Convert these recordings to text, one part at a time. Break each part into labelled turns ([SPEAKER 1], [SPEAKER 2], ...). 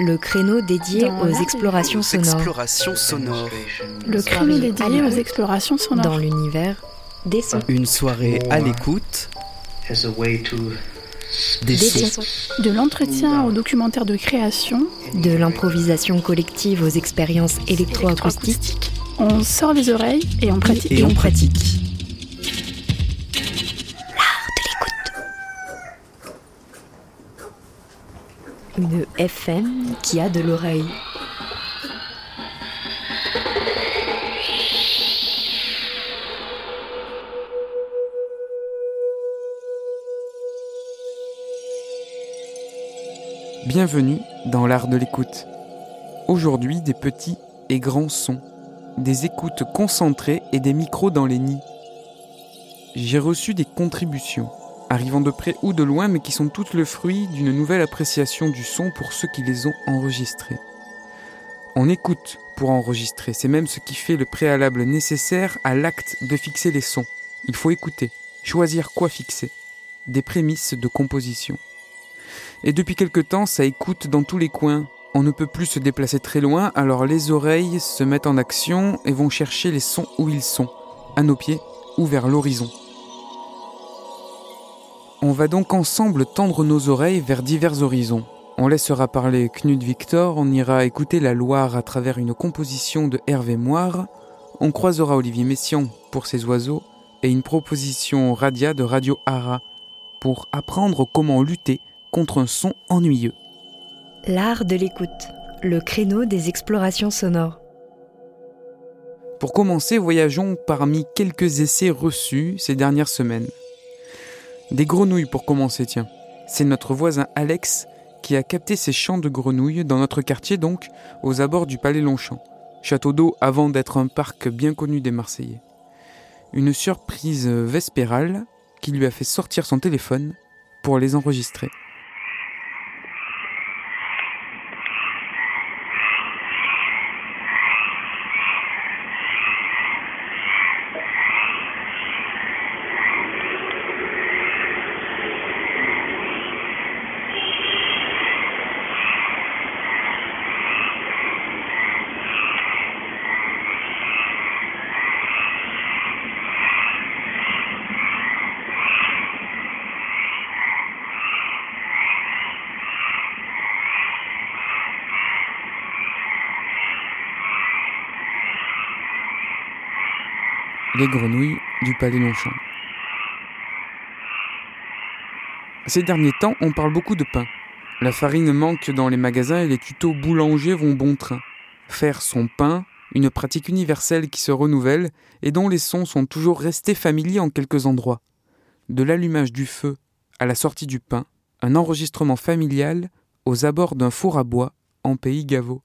[SPEAKER 1] le créneau dédié
[SPEAKER 2] Dans
[SPEAKER 1] aux explorations sonores
[SPEAKER 3] explorations sonores.
[SPEAKER 2] Le créneau dédié aux explorations sonores.
[SPEAKER 1] dans l'univers des sons.
[SPEAKER 3] Une soirée à l'écoute
[SPEAKER 4] as a way to
[SPEAKER 3] des
[SPEAKER 1] Des
[SPEAKER 3] sons.
[SPEAKER 1] sons.
[SPEAKER 2] De l'entretien au documentaire de création,
[SPEAKER 1] De l'improvisation collective aux expériences électroacoustiques.
[SPEAKER 2] on sort les oreilles et on pratique.
[SPEAKER 3] Et on pratique.
[SPEAKER 1] FM qui a de l'oreille.
[SPEAKER 5] Bienvenue dans l'art de l'écoute. Aujourd'hui, des petits et grands sons, des écoutes concentrées et des micros dans les nids. J'ai reçu des contributions, arrivant de près ou de loin, mais qui sont toutes le fruit d'une nouvelle appréciation du son pour ceux qui les ont enregistrés. On écoute pour enregistrer, c'est même ce qui fait le préalable nécessaire à l'acte de fixer les sons. Il faut écouter, choisir quoi fixer, des prémices de composition. Et depuis quelque temps, ça écoute dans tous les coins. On ne peut plus se déplacer très loin, alors les oreilles se mettent en action et vont chercher les sons où ils sont, à nos pieds ou vers l'horizon. On va donc ensemble tendre nos oreilles vers divers horizons. On laissera parler Knut Victor, on ira écouter la Loire à travers une composition de Hervé Moire, on croisera Olivier Messiaen pour ses oiseaux et une proposition Radia de Radio Hara pour apprendre comment lutter contre un son ennuyeux.
[SPEAKER 1] L'art de l'écoute, le créneau des explorations sonores.
[SPEAKER 5] Pour commencer, voyageons parmi quelques essais reçus ces dernières semaines. Des grenouilles pour commencer, tiens. C'est notre voisin Alex qui a capté ces chants de grenouilles dans notre quartier donc, aux abords du Palais Longchamp, château d'eau avant d'être un parc bien connu des Marseillais. Une surprise vespérale qui lui a fait sortir son téléphone pour les enregistrer. Les grenouilles du Palais Longchamp. Ces derniers temps, on parle beaucoup de pain. La farine manque dans les magasins et les tutos boulangers vont bon train. Faire son pain, une pratique universelle qui se renouvelle et dont les sons sont toujours restés familiers en quelques endroits. De l'allumage du feu à la sortie du pain, un enregistrement familial aux abords d'un four à bois en pays Gaveau.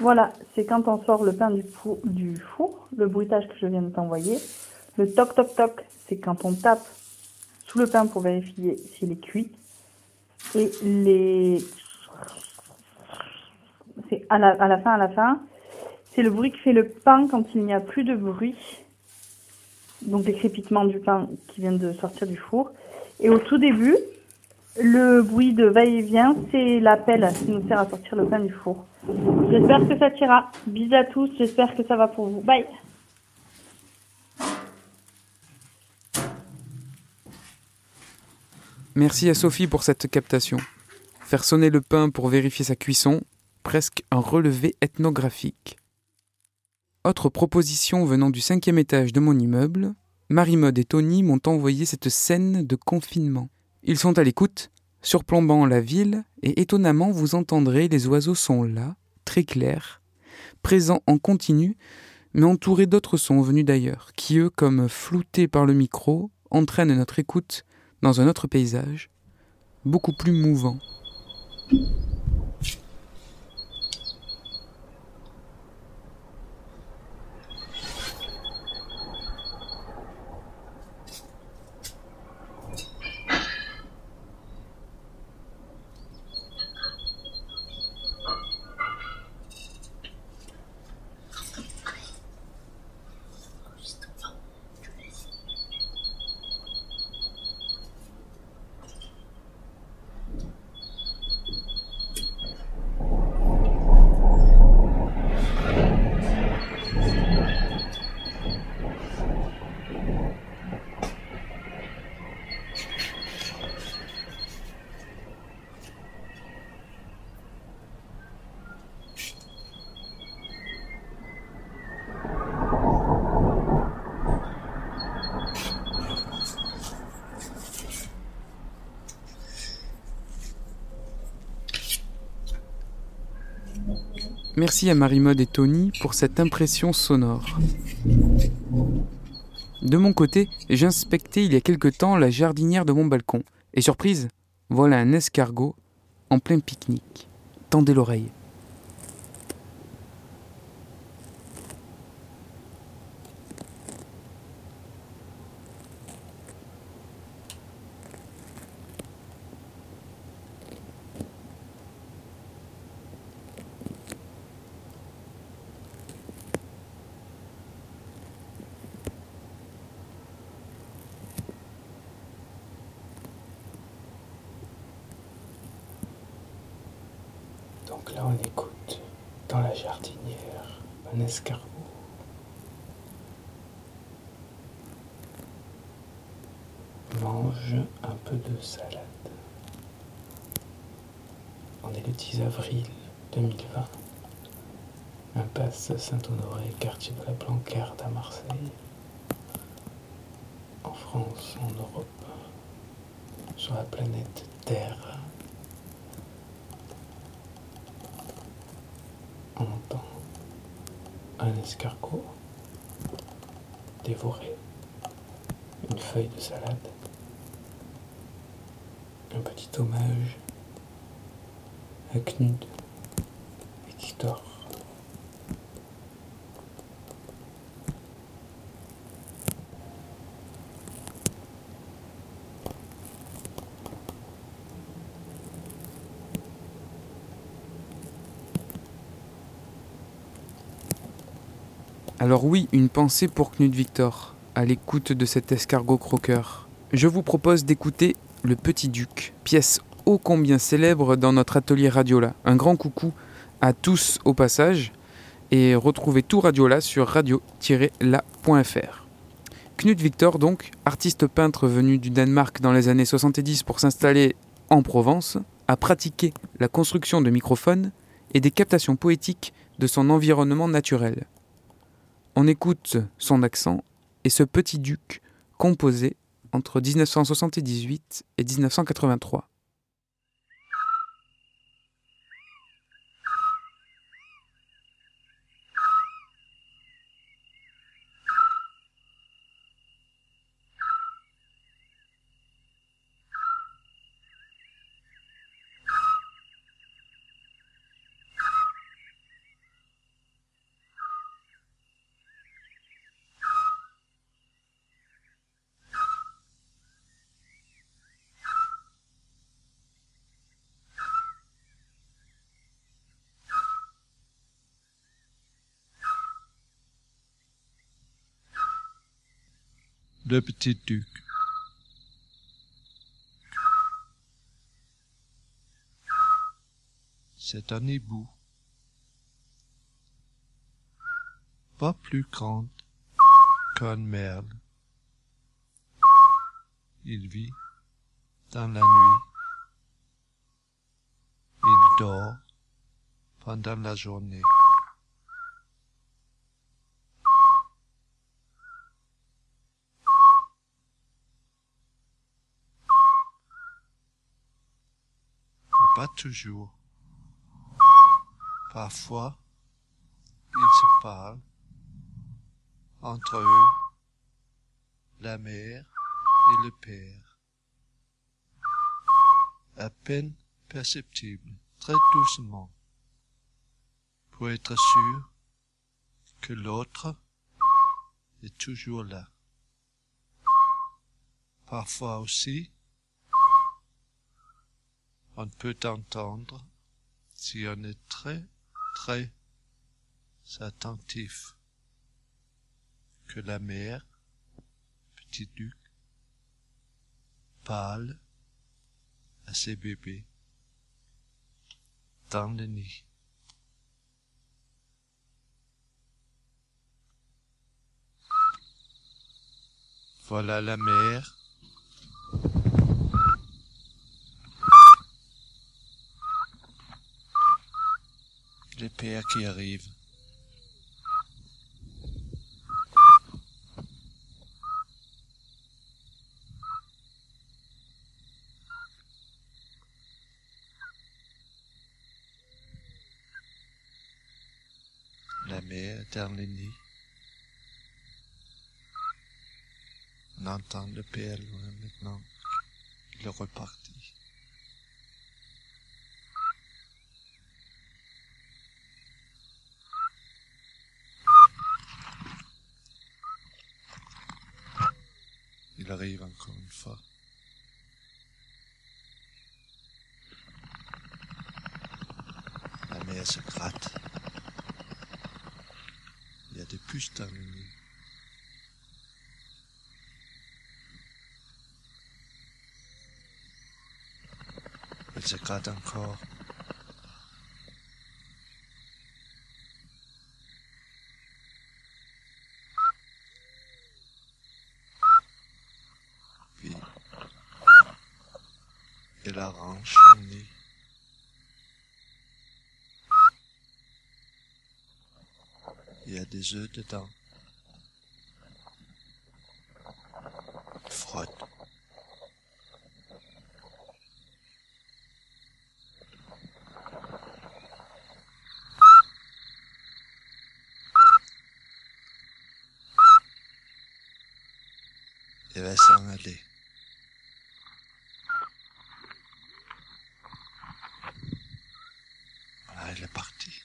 [SPEAKER 4] Voilà, c'est quand on sort le pain du four, le bruitage que je viens de t'envoyer. Le toc toc toc, c'est quand on tape sous le pain pour vérifier s'il est cuit. Et les... C'est à la, à la fin, à la fin. C'est le bruit que fait le pain quand il n'y a plus de bruit. Donc les crépitements du pain qui viennent de sortir du four. Et au tout début, le bruit de va-et-vient, c'est la pelle qui nous sert à sortir le pain du four. J'espère que ça t'ira. Bisous à tous, j'espère que ça va pour vous. Bye
[SPEAKER 5] Merci à Sophie pour cette captation. Faire sonner le pain pour vérifier sa cuisson, presque un relevé ethnographique. Autre proposition venant du cinquième étage de mon immeuble, Marie-Mode et Tony m'ont envoyé cette scène de confinement. Ils sont à l'écoute, surplombant la ville, et étonnamment vous entendrez les oiseaux sont là, très clairs, présents en continu, mais entourés d'autres sons venus d'ailleurs, qui eux, comme floutés par le micro, entraînent notre écoute dans un autre paysage, beaucoup plus mouvant. Merci à Marie-Mode et Tony pour cette impression sonore. De mon côté, j'inspectais il y a quelque temps la jardinière de mon balcon. Et surprise, voilà un escargot en plein pique-nique. Tendez l'oreille. Donc là, on écoute dans la jardinière un escargot. Mange un peu de salade. On est le 10 avril 2020. Impasse Saint-Honoré, quartier de la Blancarde à Marseille. En France, en Europe, sur la planète Terre. on entend un escargot dévorer une feuille de salade, un petit hommage à Knud et Victor. Alors oui, une pensée pour Knut Victor, à l'écoute de cet escargot croqueur. Je vous propose d'écouter Le Petit Duc, pièce ô combien célèbre dans notre atelier Radiola. Un grand coucou à tous au passage, et retrouvez tout Radiola sur radio-la.fr. Knut Victor, donc, artiste peintre venu du Danemark dans les années 70 pour s'installer en Provence, a pratiqué la construction de microphones et des captations poétiques de son environnement naturel. On écoute son accent et ce petit duc composé entre 1978 et 1983.
[SPEAKER 6] Le petit duc. C'est un hibou. Pas plus grand qu'un merle. Il vit dans la nuit. Il dort pendant la journée. Pas toujours. Parfois, ils se parlent entre eux, la mère et le père. À peine perceptible, très doucement, pour être sûr que l'autre est toujours là. Parfois aussi, on peut entendre, si on est très, très attentif, que la mère, petit duc, parle à ses bébés dans le nid. Voilà la mère. Le père qui arrive. La le nid. On entend le père loin maintenant. Il est reparti. Il arrive encore une fois. La mère se gratte. Il y a des puces dans le nid. Elle se gratte encore. Puis, elle arrange son nid. Il y a des œufs dedans. Elle frotte. Elle va s'en aller. Voilà, elle est partie.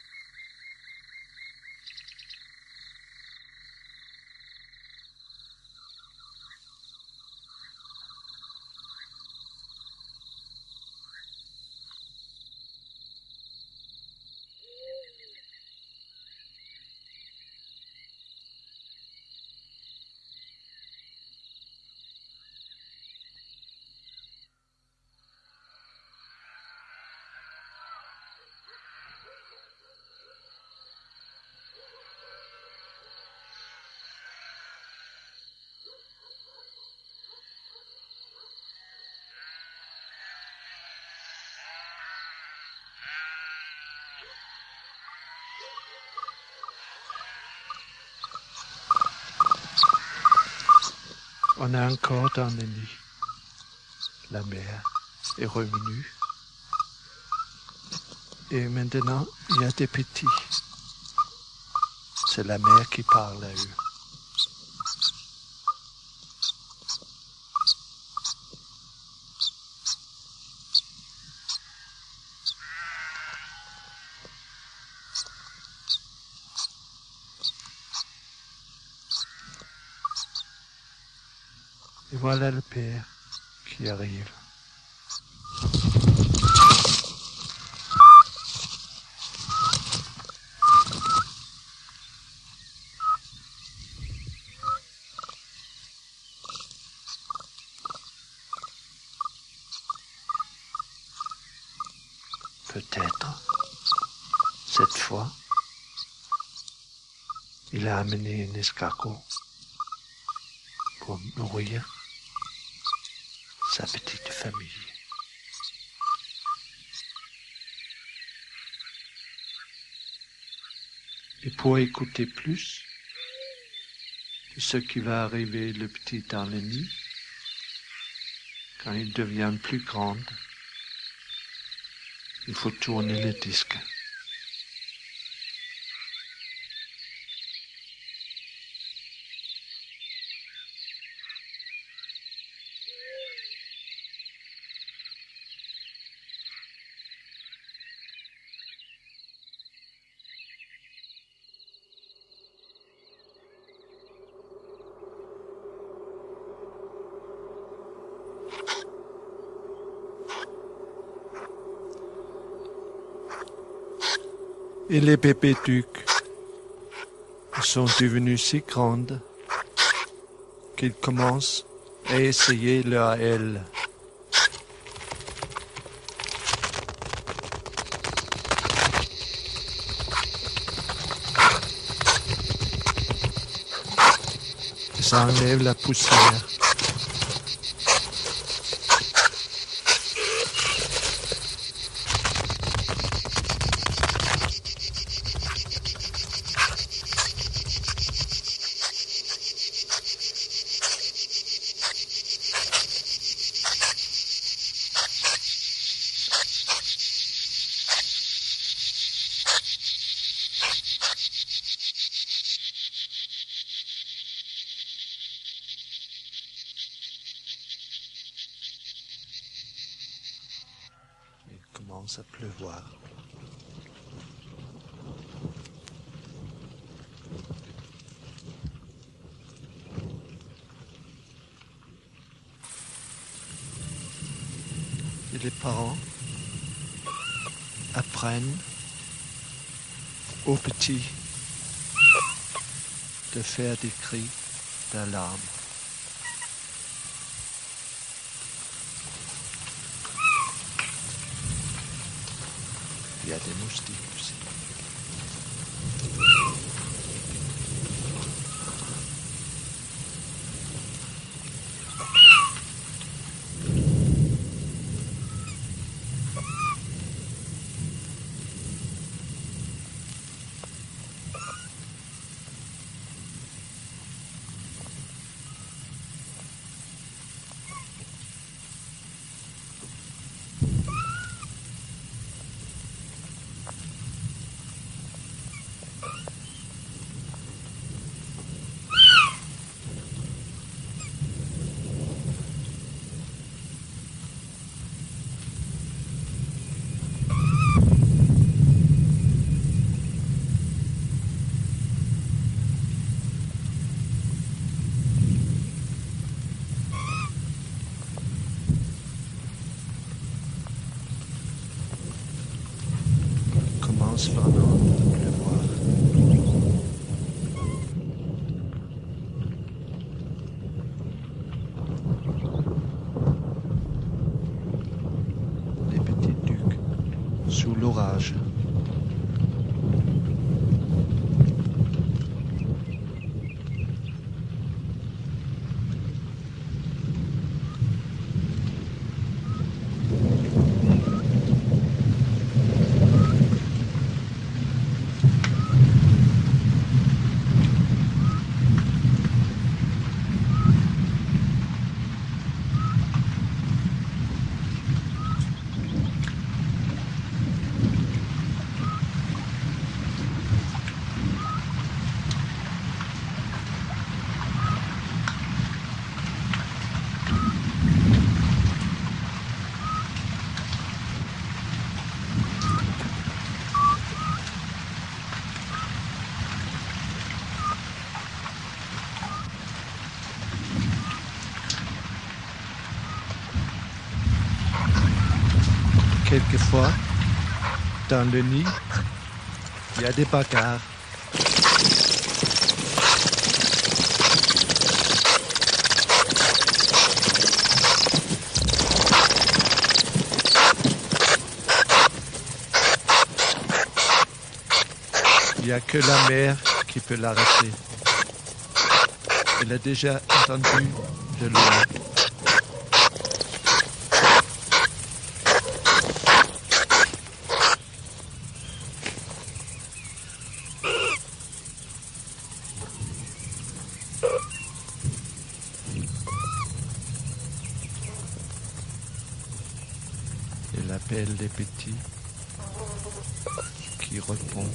[SPEAKER 6] On est encore dans le nid. La mère est revenue. Et maintenant, il y a des petits. C'est la mère qui parle à eux. Voilà le père qui arrive. Peut-être, cette fois, il a amené un escargot pour nourrir sa petite famille. Et pour écouter plus de ce qui va arriver le petit Arlénie quand il devient plus grand, il faut tourner le disque. Et les pépétucs sont devenus si grandes qu'ils commencent à essayer leur aile. Ça enlève la poussière. Quelquefois, dans le nid, il y a des bagarres. Il n'y a que la mère qui peut l'arracher. Elle a déjà entendu de loin. Les petits qui répondent.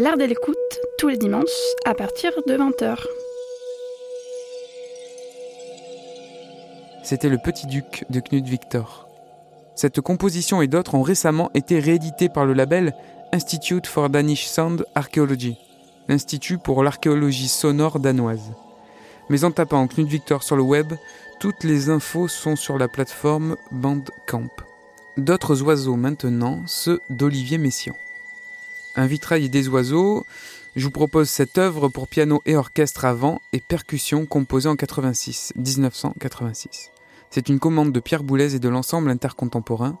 [SPEAKER 2] L'art de l'écoute, tous les dimanches, à partir de 20h.
[SPEAKER 5] C'était Le Petit Duc de Knut Victor. Cette composition et d'autres ont récemment été rééditées par le label Institute for Danish Sound Archaeology, l'Institut pour l'archéologie sonore danoise. Mais en tapant Knut Victor sur le web, toutes les infos sont sur la plateforme Bandcamp. D'autres oiseaux maintenant, ceux d'Olivier Messiaen. Un vitrail des oiseaux, je vous propose cette œuvre pour piano et orchestre à vent et percussion composée en 86, 1986. C'est une commande de Pierre Boulez et de l'ensemble intercontemporain.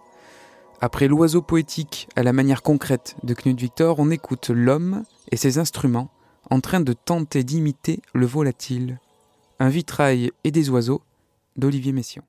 [SPEAKER 5] Après l'oiseau poétique à la manière concrète de Knut Victor, on écoute l'homme et ses instruments en train de tenter d'imiter le volatile. Un vitrail et des oiseaux d'Olivier Messiaen.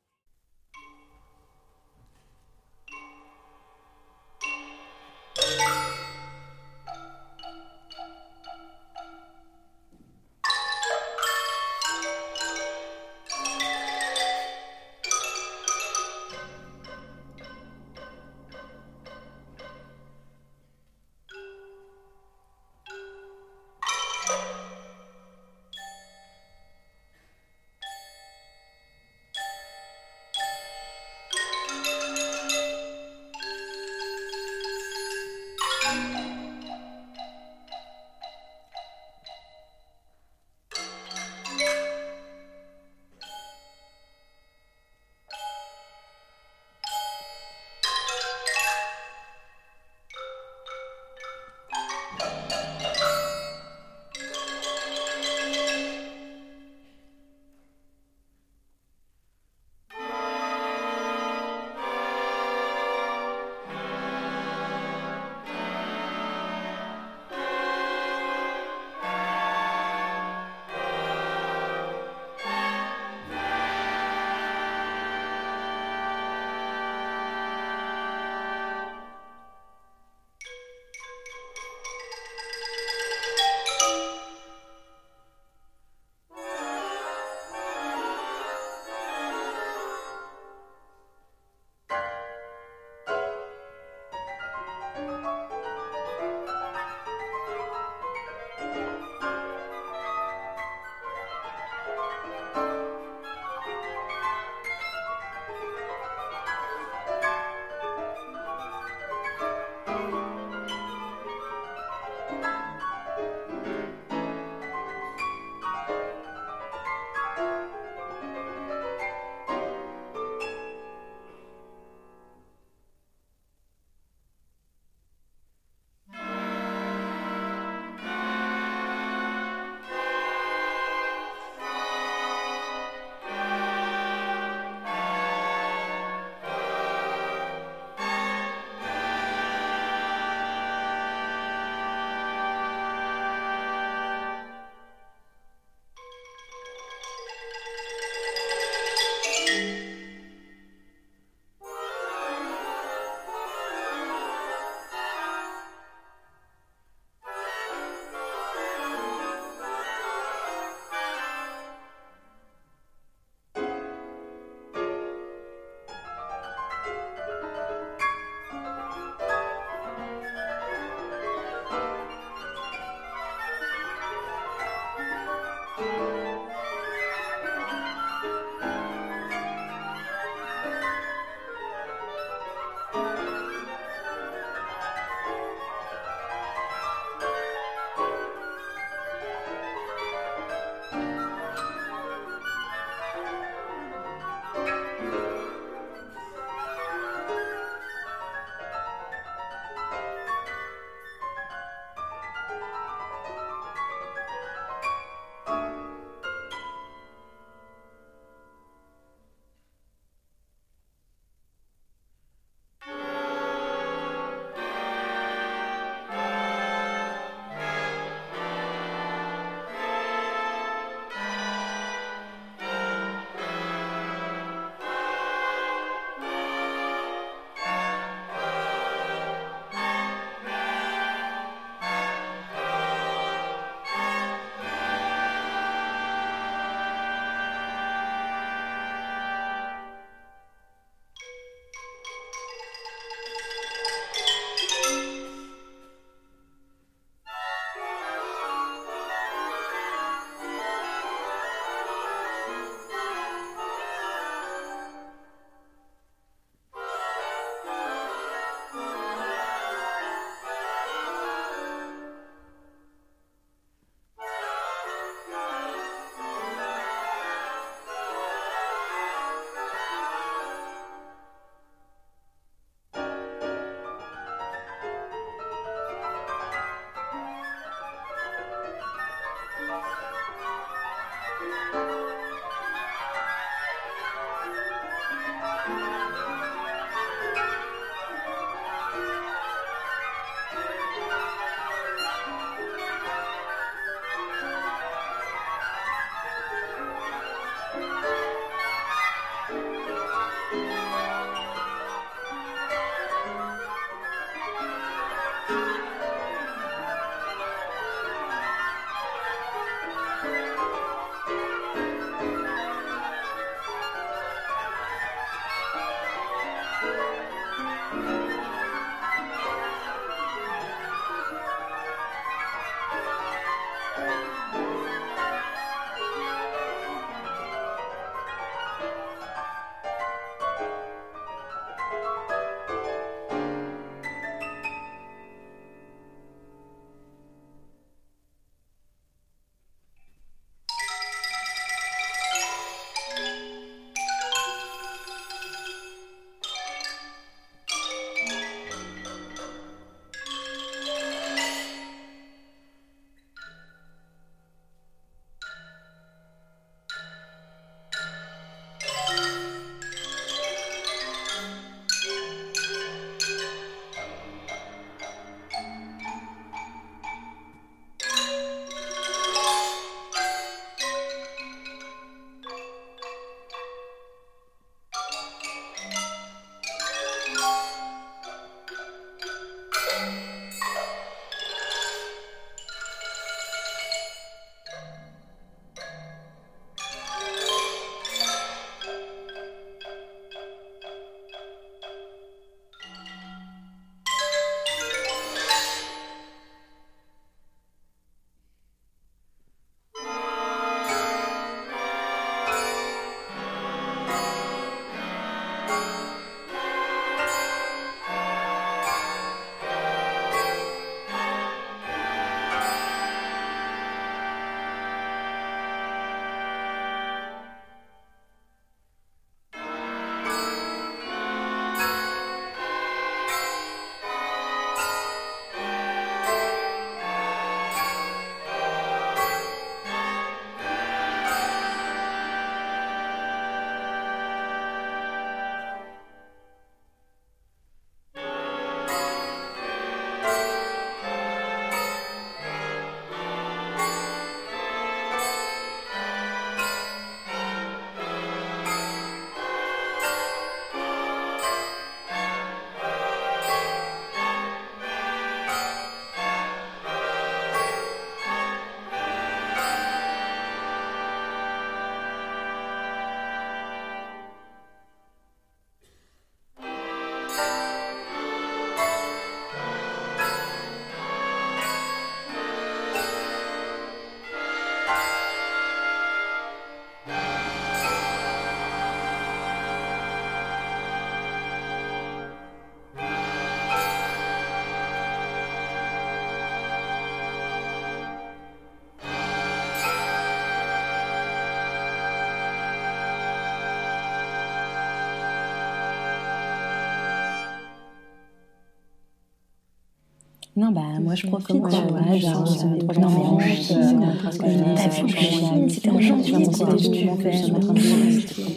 [SPEAKER 7] Non, bah moi je profite, tu vois, non mais en plus, t'as vu, c'était en janvier, c'était du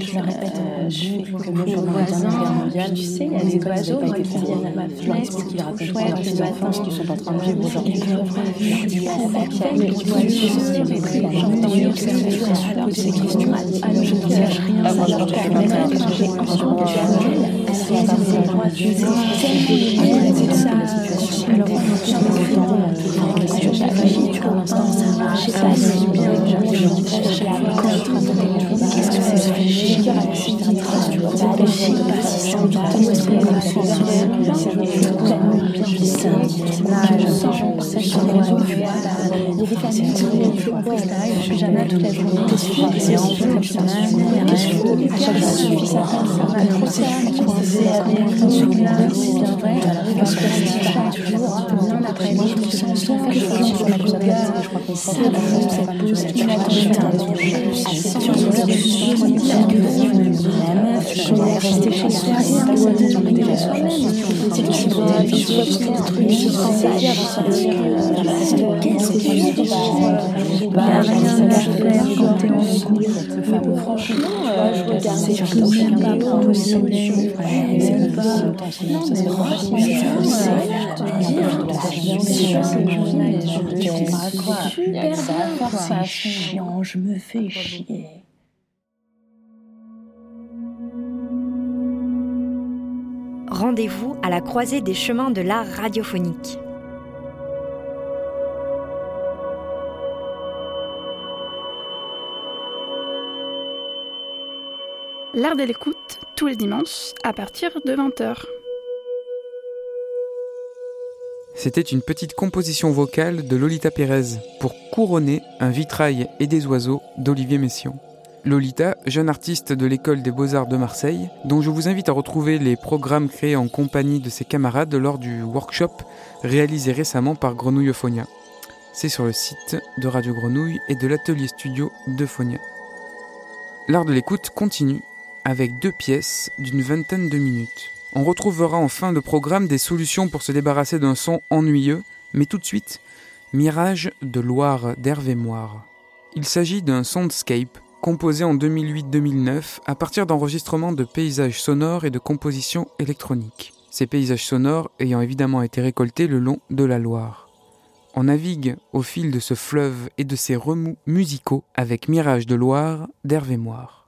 [SPEAKER 7] Je le répète, je fais que mon voisin, tu sais, il y a des oiseaux qui viennent à ma fenêtre, qui qui sont en train de vivre aujourd'hui. Tu alors que questions, alors je ne rien, ça leur l'impression tu sais, pas si bien. Je Qu'est-ce que c'est ça c'est bien vrai. Parce que chaque jour, Bah. Franchement, je regarde, c'est pas. Franchement, c'est chiant, je me fais chier.
[SPEAKER 1] Rendez-vous à la croisée des chemins de l'art radiophonique.
[SPEAKER 2] L'art de l'écoute, tous les dimanches, à partir de 20h.
[SPEAKER 5] C'était une petite composition vocale de Lolita Pérez pour couronner un vitrail et des oiseaux d'Olivier Messiaen. Lolita, jeune artiste de l'école des beaux-arts de Marseille, dont je vous invite à retrouver les programmes créés en compagnie de ses camarades lors du workshop réalisé récemment par Grenouille Phonia. C'est sur le site de Radio Grenouille et de l'atelier studio de Phonia. L'art de l'écoute continue avec deux pièces d'une vingtaine de minutes. On retrouvera en fin de programme des solutions pour se débarrasser d'un son ennuyeux, mais tout de suite, Mirage de Loire d'Hervé Moire. Il s'agit d'un soundscape composé en 2008-2009 à partir d'enregistrements de paysages sonores et de compositions électroniques. Ces paysages sonores ayant évidemment été récoltés le long de la Loire. On navigue au fil de ce fleuve et de ses remous musicaux avec Mirage de Loire d'Hervé Moire.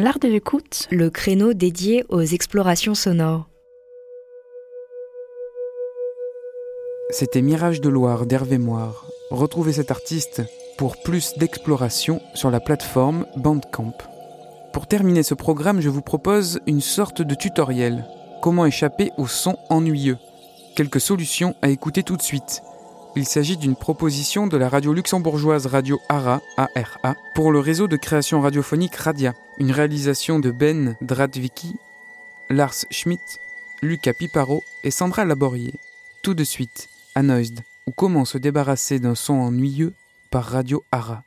[SPEAKER 2] L'art de l'écoute,
[SPEAKER 1] le créneau dédié aux explorations sonores.
[SPEAKER 5] C'était Mirage de Loire d'Hervé Moire. Retrouvez cet artiste pour plus d'exploration sur la plateforme Bandcamp. Pour terminer ce programme, je vous propose une sorte de tutoriel. Comment échapper au son ennuyeux Quelques solutions à écouter tout de suite. Il s'agit d'une proposition de la radio luxembourgeoise Radio ARA, ARA, pour le réseau de création radiophonique Radia, une réalisation de Ben Dradvicki, Lars Schmidt, Lucas Piparo et Sandra Laborier. Tout de suite, Anoisd, ou comment se débarrasser d'un son ennuyeux par Radio ARA.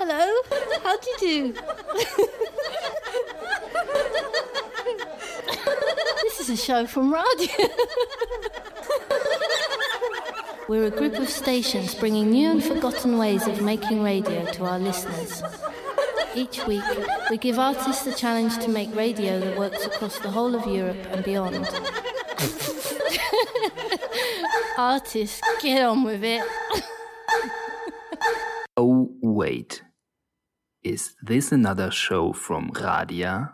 [SPEAKER 8] Hello, how do you do? this is a show from radio. We're a group of stations bringing new and forgotten ways of making radio to our listeners. Each week, we give artists the challenge to make radio that works across the whole of Europe and beyond. artists, get on with it.
[SPEAKER 9] Oh, wait. Is this another show from Radia?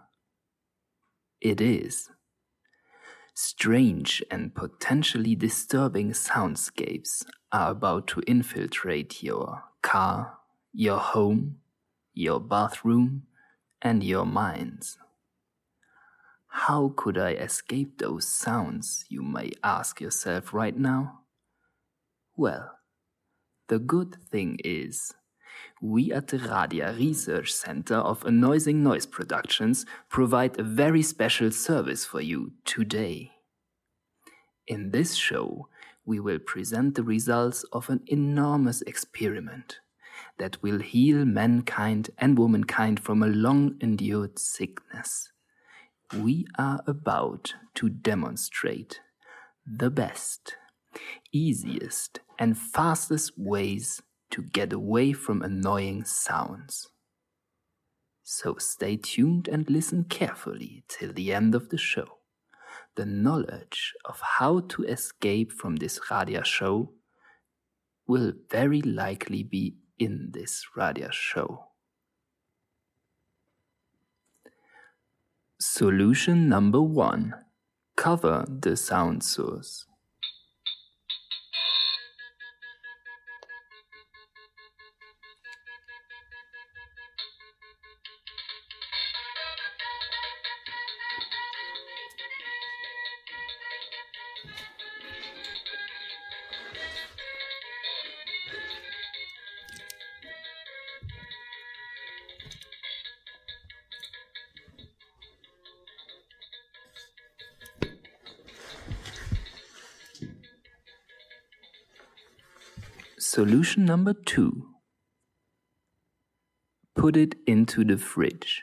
[SPEAKER 9] It is. Strange and potentially disturbing soundscapes are about to infiltrate your car, your home, your bathroom, and your minds. How could I escape those sounds, you may ask yourself right now? Well, the good thing is, we at the Radia Research Center of Annoying Noise Productions provide a very special service for you today. In this show, we will present the results of an enormous experiment that will heal mankind and womankind from a long endured sickness. We are about to demonstrate the best, easiest, and fastest ways to get away from annoying sounds. So stay tuned and listen carefully till the end of the show. The knowledge of how to escape from this radio show will very likely be in this radio show. Solution number one cover the sound source. Solution number two put it into the fridge.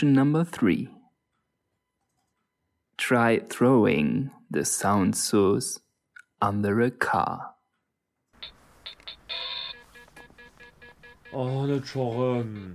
[SPEAKER 9] Solution number three. Try throwing the sound source under a car.
[SPEAKER 10] Oh, 너처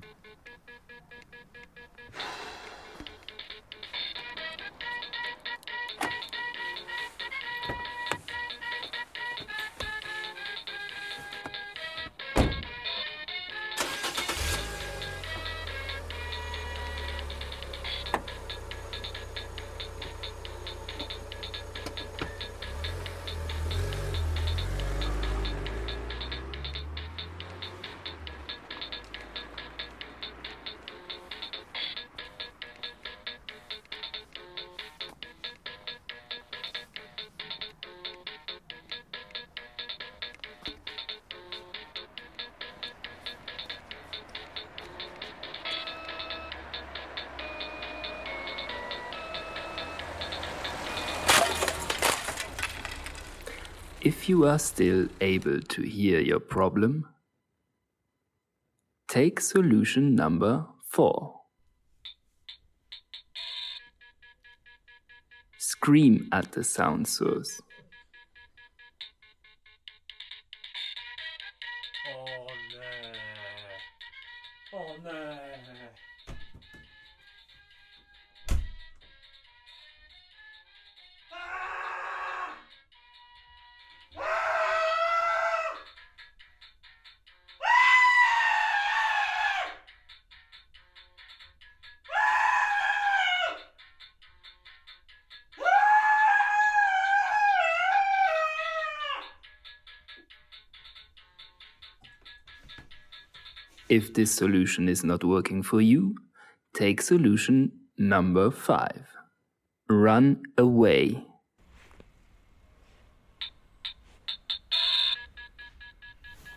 [SPEAKER 9] If you are still able to hear your problem, take solution number 4. Scream at the sound source. If this solution is not working for you, take solution number five. Run away.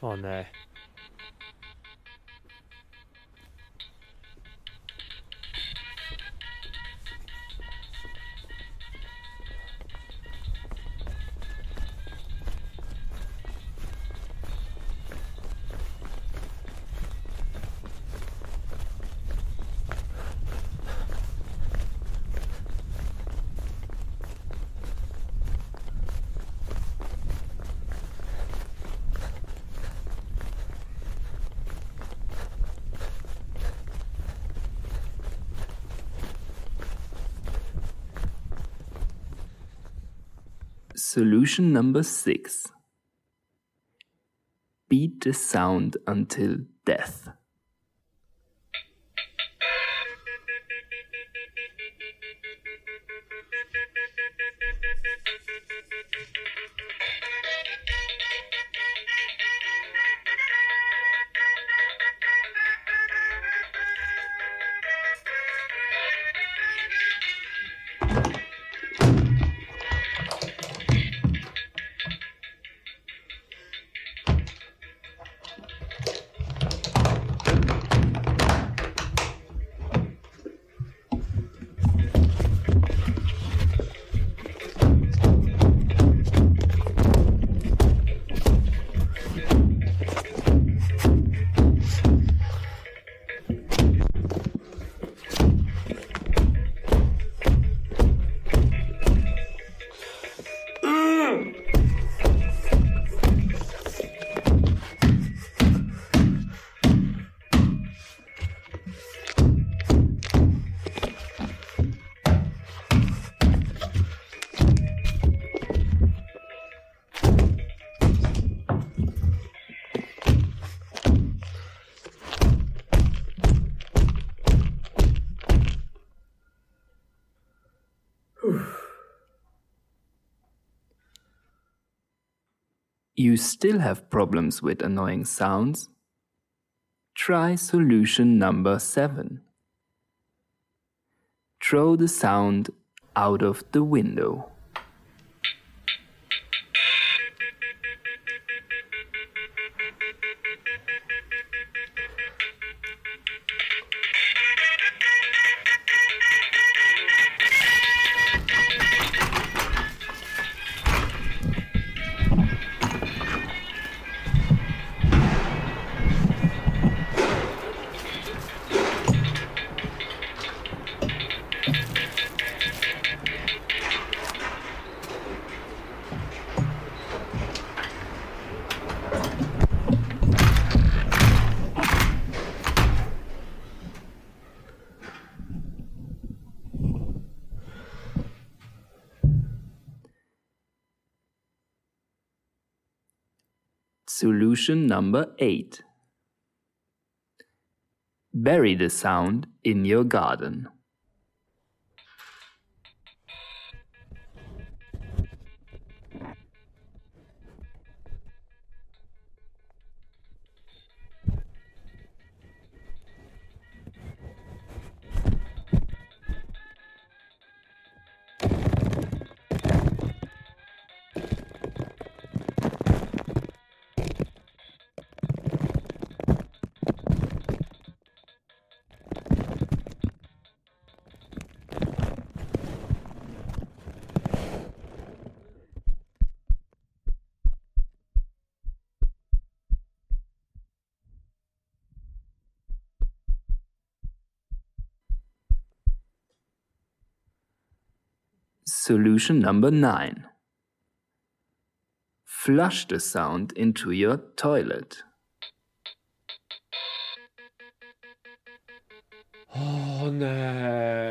[SPEAKER 10] Oh nee.
[SPEAKER 9] Solution number six. Beat the sound until death. You still have problems with annoying sounds? Try solution number seven. Throw the sound out of the window. Solution number eight. Bury the sound in your garden. Solution number 9. Flush the sound into your toilet.
[SPEAKER 10] Oh nee.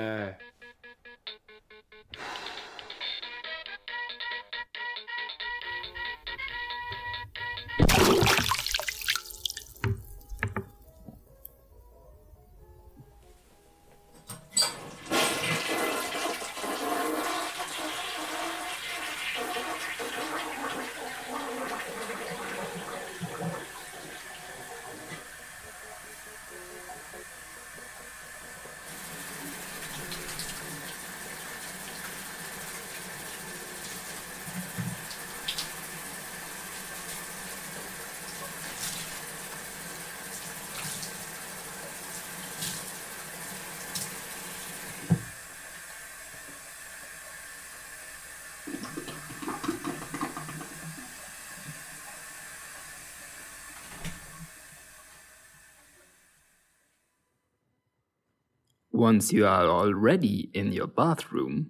[SPEAKER 9] Once you are already in your bathroom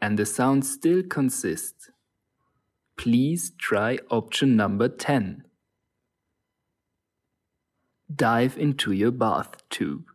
[SPEAKER 9] and the sound still consists, please try option number 10. Dive into your bath tube.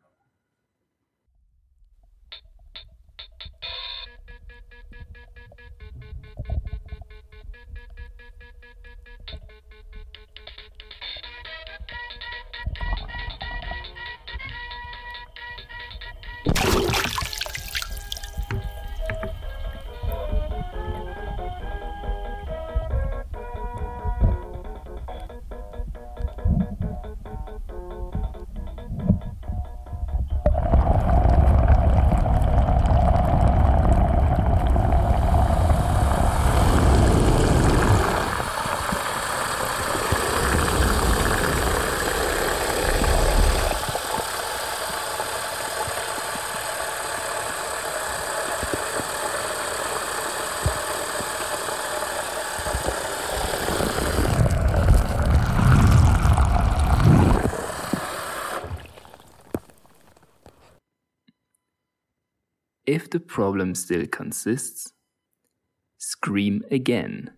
[SPEAKER 9] Problem still consists, scream again.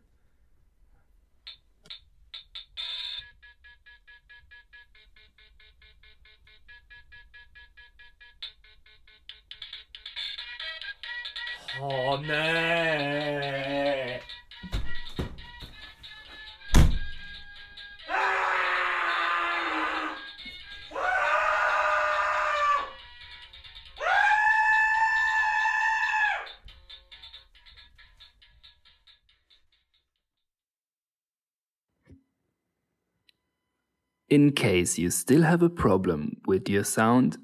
[SPEAKER 9] In case you still have a problem with your sound,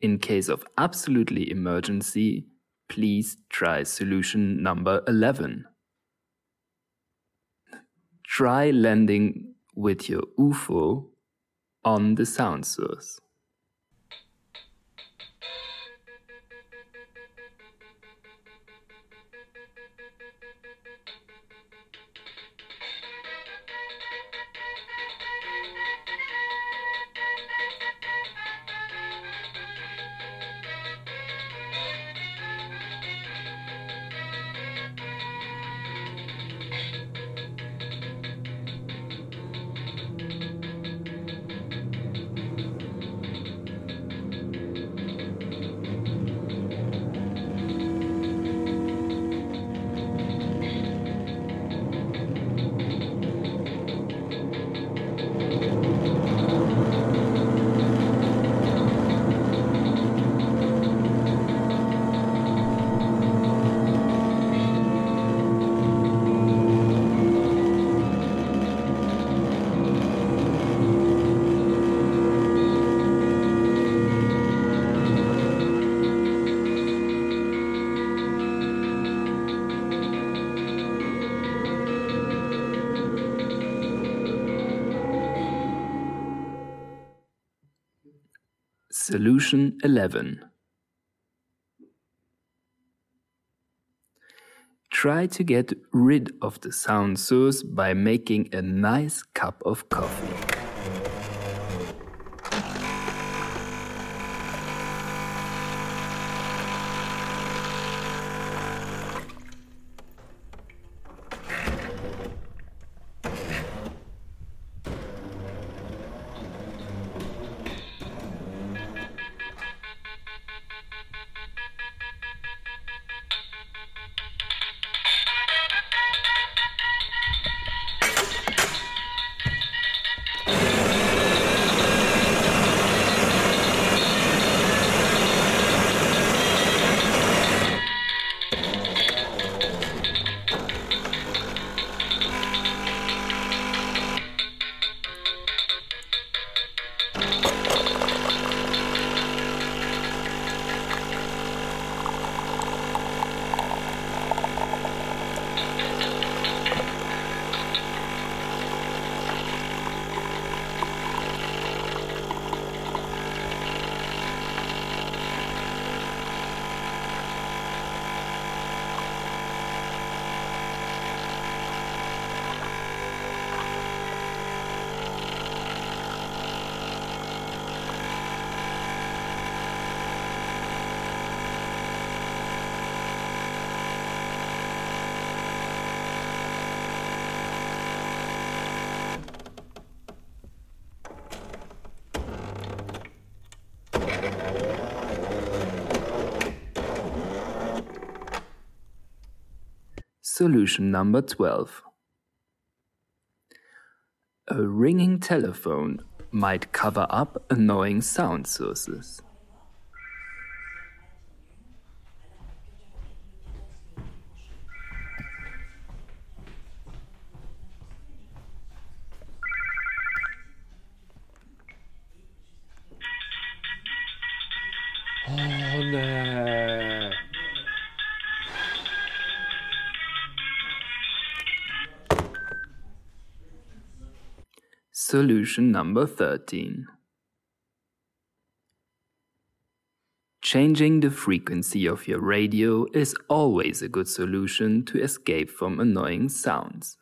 [SPEAKER 9] in case of absolutely emergency, please try solution number 11. Try landing with your UFO on the sound source. Solution 11. Try to get rid of the sound source by making a nice cup of coffee. Solution number 12. A ringing telephone might cover up annoying sound sources. Solution number 13. Changing the frequency of your radio is always a good solution to escape from annoying sounds.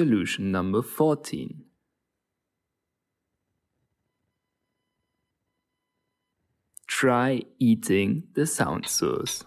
[SPEAKER 9] Solution number 14. Try eating the sound source.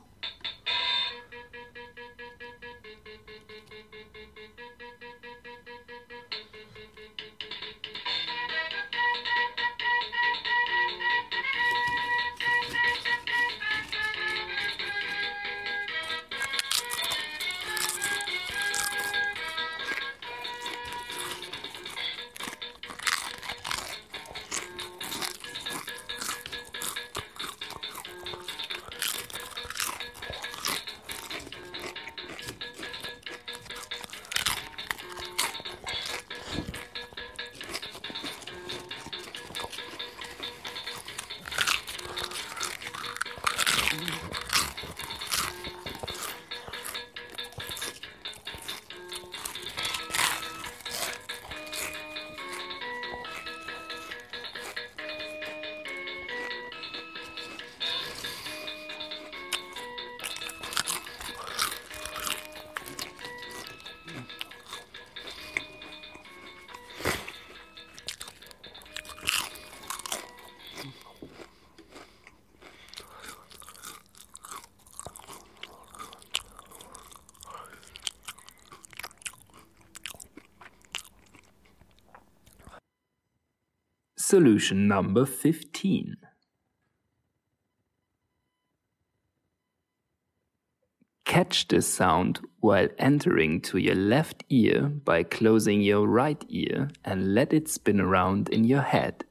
[SPEAKER 9] Solution number 15. Catch the sound while entering to your left ear by closing your right ear and let it spin around in your head.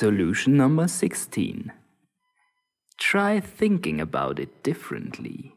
[SPEAKER 9] Solution number 16. Try thinking about it differently.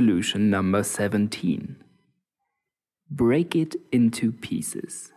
[SPEAKER 9] Solution number 17. Break it into pieces.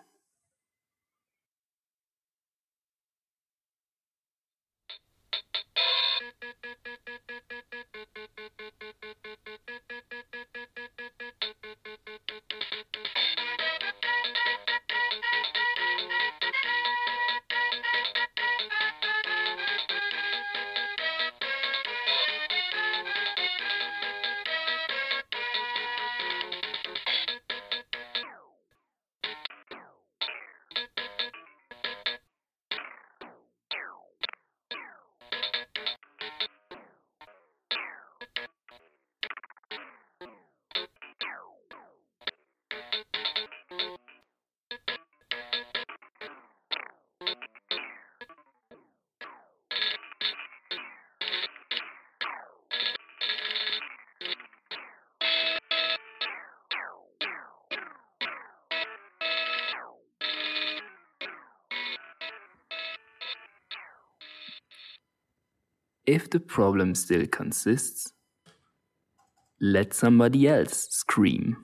[SPEAKER 9] If the problem still consists, let somebody else scream.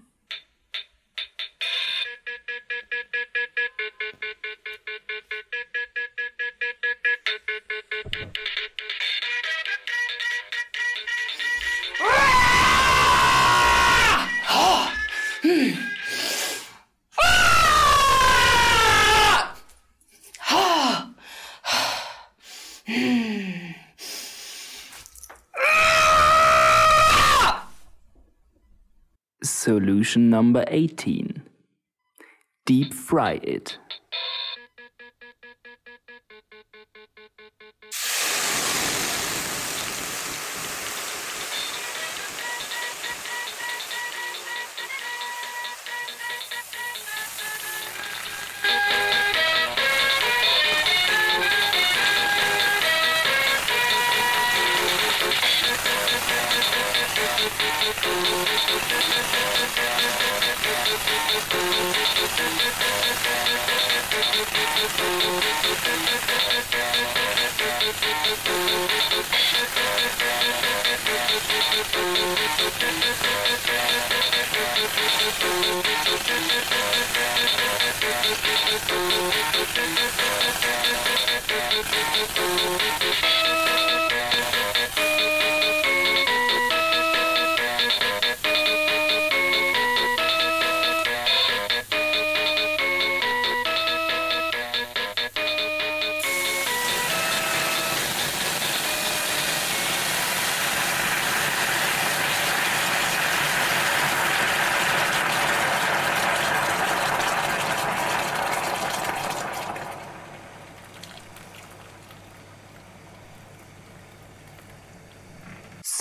[SPEAKER 9] Number 18. Deep fry it.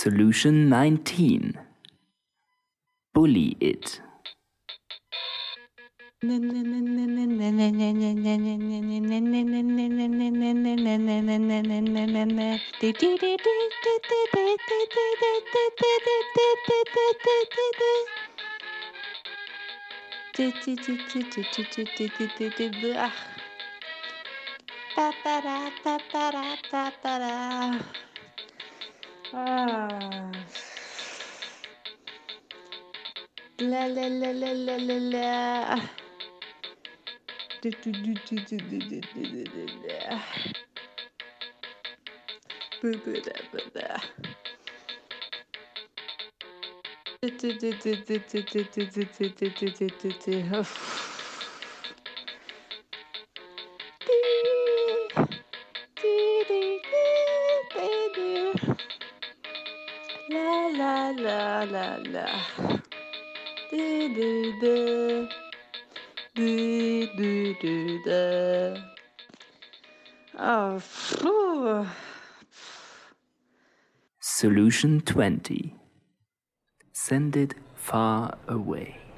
[SPEAKER 9] Solution 19. Bully it.
[SPEAKER 7] Ah. La la la la la la la. Du,
[SPEAKER 9] Solution 20. Send it far away.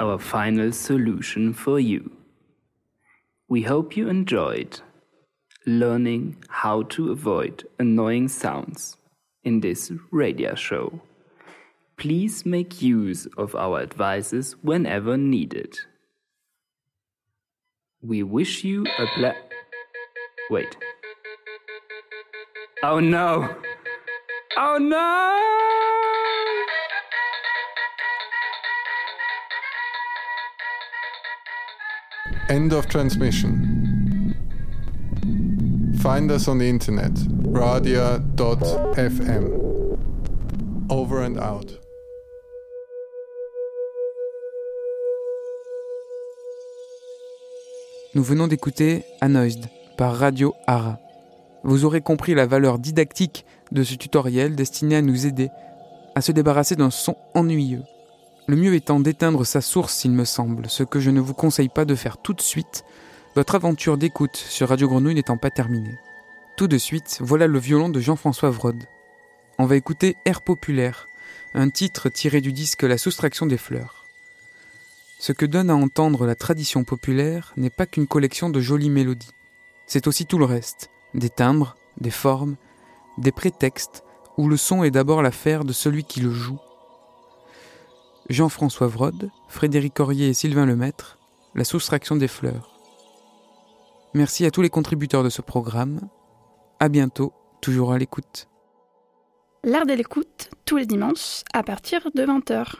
[SPEAKER 9] Our final solution for you. We hope you enjoyed learning how to avoid annoying sounds in this radio show. Please make use of our advices whenever needed. We wish you a ple- Wait. Oh no! Oh no!
[SPEAKER 11] End of transmission. Find us on the internet, radia.fm. Over and out.
[SPEAKER 5] Nous venons d'écouter Annoyed par Radio Ara. Vous aurez compris la valeur didactique de ce tutoriel destiné à nous aider à se débarrasser d'un son ennuyeux. Le mieux étant d'éteindre sa source, s'il me semble, ce que je ne vous conseille pas de faire tout de suite, votre aventure d'écoute sur Radio Grenouille n'étant pas terminée. Tout de suite, voilà le violon de Jean-François Vrod. On va écouter Air populaire, un titre tiré du disque La soustraction des fleurs. Ce que donne à entendre la tradition populaire n'est pas qu'une collection de jolies mélodies. C'est aussi tout le reste, des timbres, des formes, des prétextes, où le son est d'abord l'affaire de celui qui le joue. Jean-François Vrod, Frédéric Corrier et Sylvain Lemaître, La soustraction des fleurs. Merci à tous les contributeurs de ce programme. À bientôt, toujours à l'écoute.
[SPEAKER 2] L'art de l'écoute, tous les dimanches, à partir de 20h.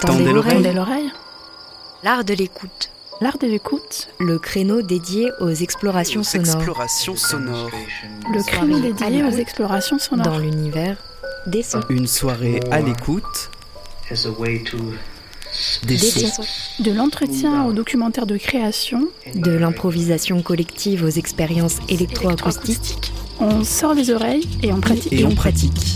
[SPEAKER 1] Tendez l'oreille.
[SPEAKER 2] Tendez l'oreille.
[SPEAKER 1] L'art de l'écoute.
[SPEAKER 2] L'art de l'écoute,
[SPEAKER 1] Le créneau dédié aux explorations
[SPEAKER 3] Aux
[SPEAKER 1] sonores.
[SPEAKER 3] explorations sonores.
[SPEAKER 2] le créneau dédié aux explorations sonores.
[SPEAKER 1] Dans l'univers des sons.
[SPEAKER 3] Une soirée à l'écoute. Des
[SPEAKER 1] Des
[SPEAKER 3] sons.
[SPEAKER 1] sons.
[SPEAKER 2] De l'entretien au documentaire de création,
[SPEAKER 1] De l'improvisation collective aux expériences électroacoustiques.
[SPEAKER 2] on sort les oreilles et on pratique.
[SPEAKER 3] Et on pratique.